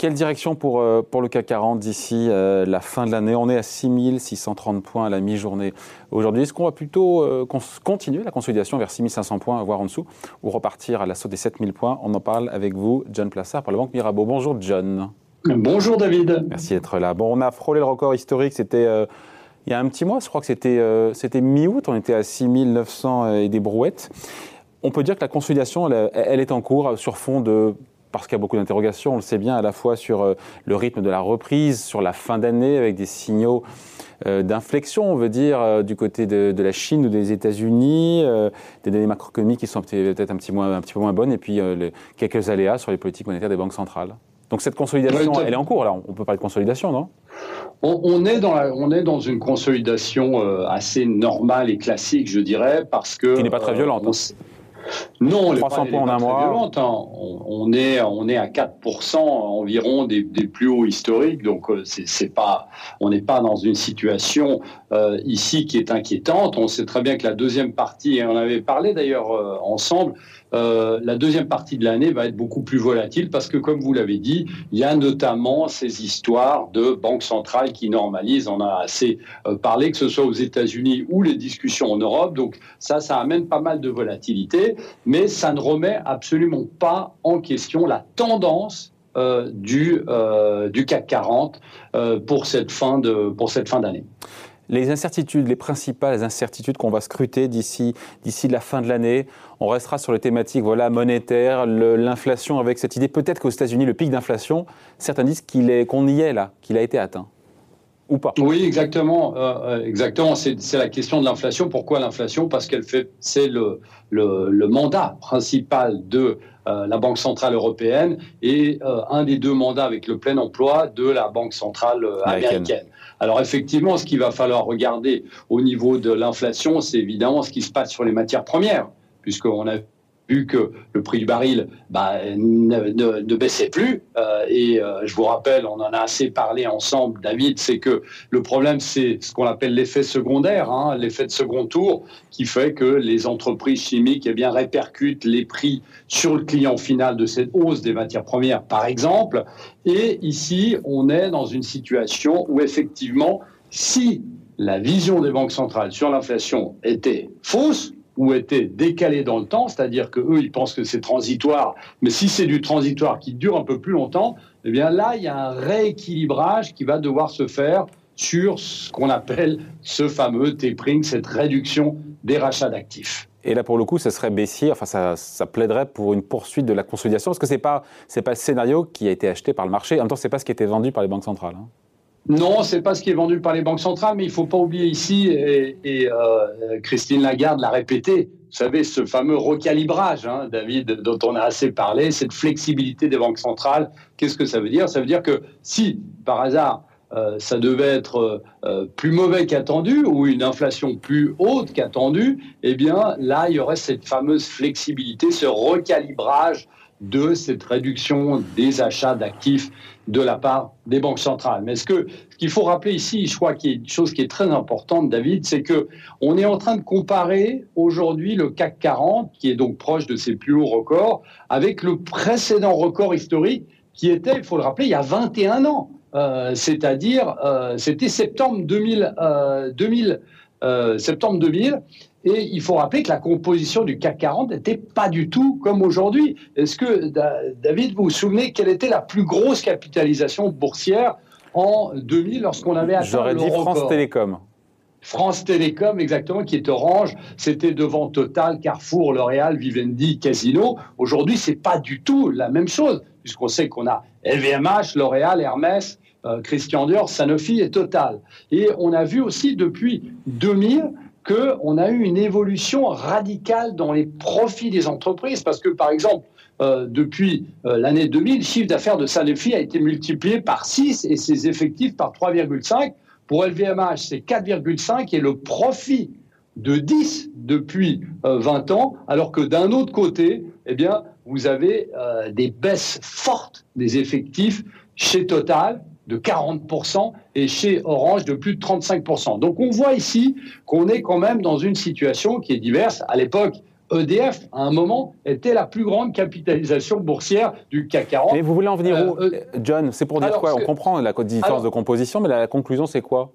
Quelle direction pour, euh, pour le CAC 40 d'ici euh, la fin de l'année? On est à 6630 points à la mi-journée aujourd'hui. Est-ce qu'on va plutôt euh, continuer la consolidation vers 6500 points, voire en dessous, ou repartir à l'assaut des 7000 points? On en parle avec vous, John Plassard, par la Banque Mirabeau. Bonjour John. Bonjour David. Merci d'être là. Bon, on a frôlé le record historique, c'était il y a un petit mois, je crois que c'était c'était mi-août, on était à 6900 et des brouettes. On peut dire que la consolidation, elle est en cours sur fond de parce qu'il y a beaucoup d'interrogations, on le sait bien, à la fois sur euh, le rythme de la reprise, sur la fin d'année, avec des signaux euh, d'inflexion, on veut dire, euh, du côté de, la Chine ou des États-Unis, des données macroéconomiques qui sont peut-être un petit, un petit peu moins bonnes, et puis quelques aléas sur les politiques monétaires des banques centrales. Donc cette consolidation, elle est en cours. Alors on peut parler de consolidation, non? On, est dans on est dans une consolidation assez normale et classique, je dirais, parce que qui n'est pas très violente. Hein. Non, 300 points en un mois. Hein. On, est, on est à 4% environ des, plus hauts historiques, donc euh, c'est pas, on n'est pas dans une situation euh, ici qui est inquiétante. On sait très bien que la deuxième partie, et on avait parlé d'ailleurs euh, ensemble, euh, la deuxième partie de l'année va être beaucoup plus volatile parce que, comme vous l'avez dit, il y a notamment ces histoires de banques centrales qui normalisent. On a assez parlé, que ce soit aux États-Unis ou les discussions en Europe. Donc ça, ça amène pas mal de volatilité, mais ça ne remet absolument pas en question la tendance du, du CAC 40 pour cette fin de pour cette fin d'année les incertitudes, les principales incertitudes qu'on va scruter d'ici d'ici la fin de l'année. On restera sur les thématiques voilà monétaires, l'inflation avec cette idée peut-être qu'aux États-Unis le pic d'inflation, certains disent qu'il est qu'on y est là, qu'il a été atteint. Ou pas. Oui, exactement. Euh, euh, exactement. C'est la question de l'inflation. Pourquoi l'inflation? Parce qu'elle fait, c'est le, le, mandat principal de euh, la Banque centrale européenne et un des deux mandats avec le plein emploi de la Banque centrale américaine. Alors effectivement, ce qu'il va falloir regarder au niveau de l'inflation, c'est évidemment ce qui se passe sur les matières premières, puisqu'on a vu que le prix du baril bah, ne, baissait plus. Euh, et euh, je vous rappelle, on en a assez parlé ensemble, David, c'est que le problème, c'est ce qu'on appelle l'effet secondaire, hein, l'effet de second tour, qui fait que les entreprises chimiques eh bien, répercutent les prix sur le client final de cette hausse des matières premières, par exemple. Et ici, on est dans une situation où effectivement, si la vision des banques centrales sur l'inflation était fausse, ou était décalé dans le temps, c'est-à-dire que eux ils pensent que c'est transitoire, mais si c'est du transitoire qui dure un peu plus longtemps, eh bien là il y a un rééquilibrage qui va devoir se faire sur ce qu'on appelle ce fameux tapering, cette réduction des rachats d'actifs. Et là, pour le coup, ça serait baissier, enfin, ça, plaiderait pour une poursuite de la consolidation, parce que ce n'est pas, pas le scénario qui a été acheté par le marché. En même temps, ce n'est pas ce qui été vendu par les banques centrales. Hein. Non, c'est pas ce qui est vendu par les banques centrales, mais il faut pas oublier ici, et, euh, Christine Lagarde l'a répété, vous savez, ce fameux recalibrage, hein, David, dont on a assez parlé, cette flexibilité des banques centrales, qu'est-ce que ça veut dire? Ça veut dire que si, par hasard, euh, ça devait être euh, plus mauvais qu'attendu ou une inflation plus haute qu'attendue, eh bien là, il y aurait cette fameuse flexibilité, ce recalibrage de cette réduction des achats d'actifs de la part des banques centrales. Mais ce que ce qu'il faut rappeler ici, je crois qu'il y a une chose qui est très importante, David, c'est que on est en train de comparer aujourd'hui le CAC 40, qui est donc proche de ses plus hauts records, avec le précédent record historique qui était, il faut le rappeler, il y a 21 ans. Euh, c'est-à-dire, euh, c'était septembre 2000, 2000 euh, septembre 2000, et il faut rappeler que la composition du CAC 40 n'était pas du tout comme aujourd'hui. Est-ce que, David, vous vous souvenez quelle était la plus grosse capitalisation boursière en 2000 lorsqu'on avait atteint J'aurais dit France Télécom. France Télécom, exactement, qui est orange. C'était devant Total, Carrefour, L'Oréal, Vivendi, Casino. Aujourd'hui, c'est pas du tout la même chose, puisqu'on sait qu'on a LVMH, L'Oréal, Hermès, euh, Christian Dior, Sanofi et Total. Et on a vu aussi depuis 2000 qu'on a eu une évolution radicale dans les profits des entreprises. Parce que, par exemple, euh, depuis euh, l'année 2000, le chiffre d'affaires de Sanofi a été multiplié par 6 et ses effectifs par 3,5. Pour LVMH, c'est 4,5 et le profit de 10 depuis 20 euh, ans, alors que d'un autre côté, eh vous avez des baisses fortes des effectifs chez Total, de 40% et chez Orange de plus de 35%. Donc on voit ici qu'on est quand même dans une situation qui est diverse. À l'époque, EDF, à un moment, était la plus grande capitalisation boursière du CAC 40. Mais vous voulez en venir où, John? C'est pour dire quoi? On comprend la différence de composition, mais la conclusion, c'est quoi?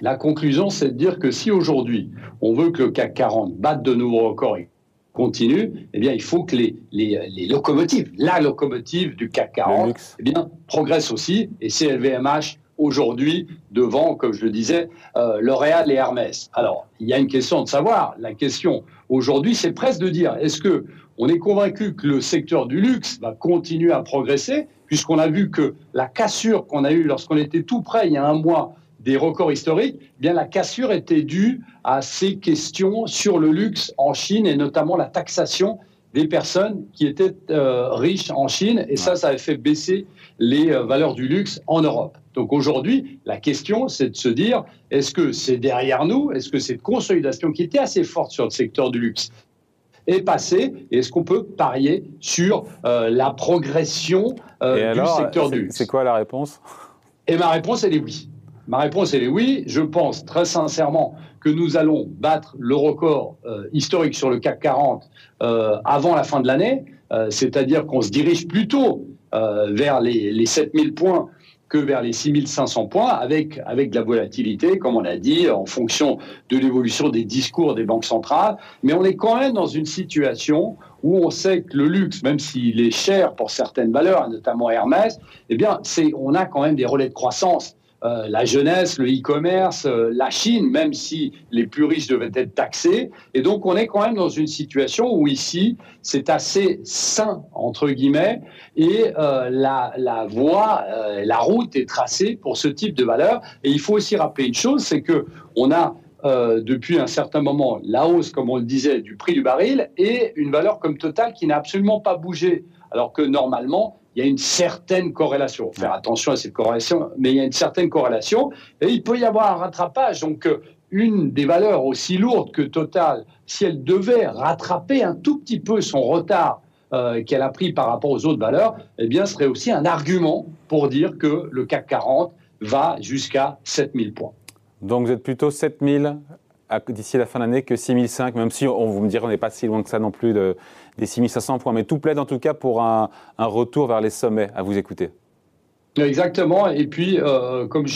La conclusion, c'est de dire que si aujourd'hui, on veut que le CAC 40 batte de nouveaux records et continue, eh bien, il faut que les, les, locomotives, la locomotive du CAC 40, eh bien, progresse aussi. Et c'est LVMH aujourd'hui devant, comme je le disais, euh, L'Oréal et Hermès. Alors, il y a une question de savoir. La question aujourd'hui, c'est presque de dire est-ce que on est convaincu que le secteur du luxe va continuer à progresser, puisqu'on a vu que la cassure qu'on a eue lorsqu'on était tout près il y a un mois des records historiques, eh bien la cassure était due à ces questions sur le luxe en Chine et notamment la taxation des personnes qui étaient euh, riches en Chine. Et ça, ça avait fait baisser les euh, valeurs du luxe en Europe. Donc aujourd'hui, la question, c'est de se dire, est-ce que c'est derrière nous? Est-ce que cette consolidation qui était assez forte sur le secteur du luxe est passée? Et est-ce qu'on peut parier sur euh, la progression du secteur du luxe? C'est quoi la réponse? Et ma réponse, elle est oui. Ma réponse, est oui. Je pense très sincèrement que nous allons battre le record euh, historique sur le CAC 40 euh, avant la fin de l'année, euh, c'est-à-dire qu'on se dirige plutôt vers les, les 7000 points que vers les 6500 points, avec, avec de la volatilité, comme on a dit, en fonction de l'évolution des discours des banques centrales. Mais on est quand même dans une situation où on sait que le luxe, même s'il est cher pour certaines valeurs, notamment Hermès, eh bien, on a quand même des relais de croissance. Euh, la jeunesse, le e-commerce, euh, la Chine, même si les plus riches devaient être taxés. Et donc, on est quand même dans une situation où ici, c'est assez sain, entre guillemets, et euh, la, la, voie, la route est tracée pour ce type de valeur. Et il faut aussi rappeler une chose, c'est que on a depuis un certain moment la hausse, comme on le disait, du prix du baril et une valeur comme totale qui n'a absolument pas bougé, alors que normalement, il y a une certaine corrélation. Faire attention à cette corrélation, mais il y a une certaine corrélation et il peut y avoir un rattrapage. Donc, euh, une des valeurs aussi lourdes que Total, si elle devait rattraper un tout petit peu son retard euh, qu'elle a pris par rapport aux autres valeurs, eh bien, ce serait aussi un argument pour dire que le CAC 40 va jusqu'à 7000 points. Donc, vous êtes plutôt 7000 d'ici la fin de l'année que 6005, même si on vous me direz on n'est pas si loin que ça non plus de, des 6500 points. Mais tout plaide en tout cas pour un, retour vers les sommets, à vous écouter. Exactement. Et puis, euh, comme,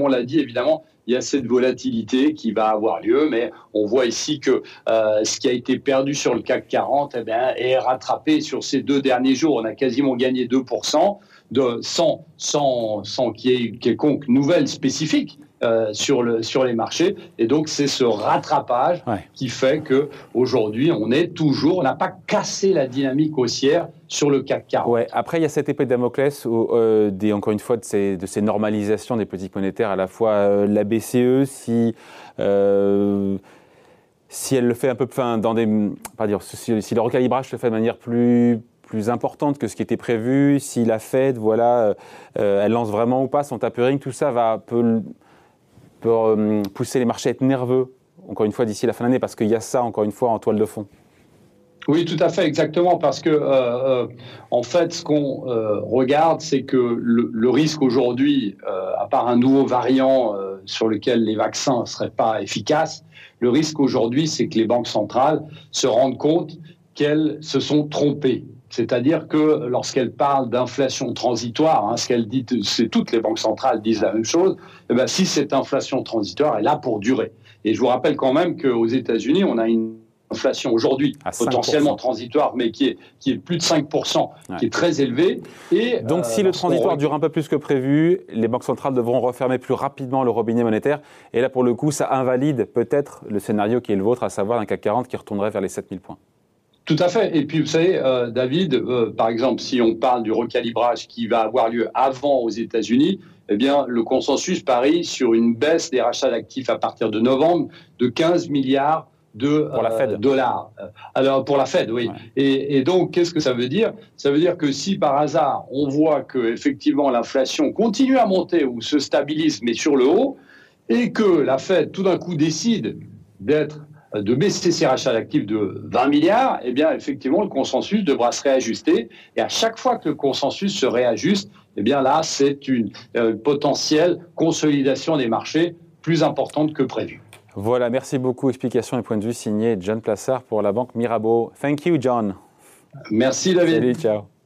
on l'a dit, évidemment, il y a cette volatilité qui va avoir lieu, mais on voit ici que euh, ce qui a été perdu sur le CAC 40 eh est rattrapé sur ces deux derniers jours. On a quasiment gagné 2% de, sans, sans, sans qu'il y ait quelconque nouvelle spécifique. Euh, sur, le, sur les marchés. Et donc, c'est ce rattrapage qui fait que aujourd'hui, on est toujours, on n'a pas cassé la dynamique haussière sur le CAC 40. Ouais. Après, il y a cette épée de Damoclès, euh, des, encore une fois, de ces, de ces normalisations des politiques monétaires, à la fois euh, la BCE, si si elle le fait un peu, enfin, dans des, pas dire, si, si, le recalibrage se fait de manière plus plus importante que ce qui était prévu, si la Fed, voilà, elle lance vraiment ou pas son tapering, tout ça va peu peut euh, pousser les marchés à être nerveux, encore une fois, d'ici la fin de l'année, parce qu'il y a ça, encore une fois, en toile de fond. Oui, tout à fait, exactement, parce que euh, euh, en fait, ce qu'on regarde, c'est que le, risque aujourd'hui, à part un nouveau variant sur lequel les vaccins ne seraient pas efficaces, le risque aujourd'hui, c'est que les banques centrales se rendent compte qu'elles se sont trompées. C'est-à-dire que lorsqu'elle parle d'inflation transitoire, hein, ce qu'elle dit, c'est toutes les banques centrales disent la même chose. Eh ben, si cette inflation transitoire est là pour durer. Et je vous rappelle quand même qu'aux États-Unis, on a une inflation aujourd'hui potentiellement transitoire, mais qui est, qui est plus de 5%, qui est très élevée. Et, Donc si le euh, transitoire dure un peu plus que prévu, les banques centrales devront refermer plus rapidement le robinet monétaire. Et là, pour le coup, ça invalide peut-être le scénario qui est le vôtre, à savoir un CAC 40 qui retournerait vers les 7000 points. Tout à fait. Et puis, vous savez, euh, David, euh, par exemple, si on parle du recalibrage qui va avoir lieu avant aux États-Unis, eh bien, le consensus parie sur une baisse des rachats d'actifs à partir de novembre de 15 milliards de euh, dollars. Alors pour la Fed, oui. Et, et, donc, qu'est-ce que ça veut dire? Ça veut dire que si par hasard on voit que effectivement l'inflation continue à monter ou se stabilise, mais sur le haut, et que la Fed tout d'un coup décide d'être de baisser ses rachats d'actifs de 20 milliards, eh bien, effectivement, le consensus devra se réajuster. Et à chaque fois que le consensus se réajuste, eh bien, là, c'est une euh, potentielle consolidation des marchés plus importante que prévu. Voilà, merci beaucoup. Explication et point de vue signé John Plassard pour la banque Mirabeau. Thank you, John. Merci, David. Salut, ciao.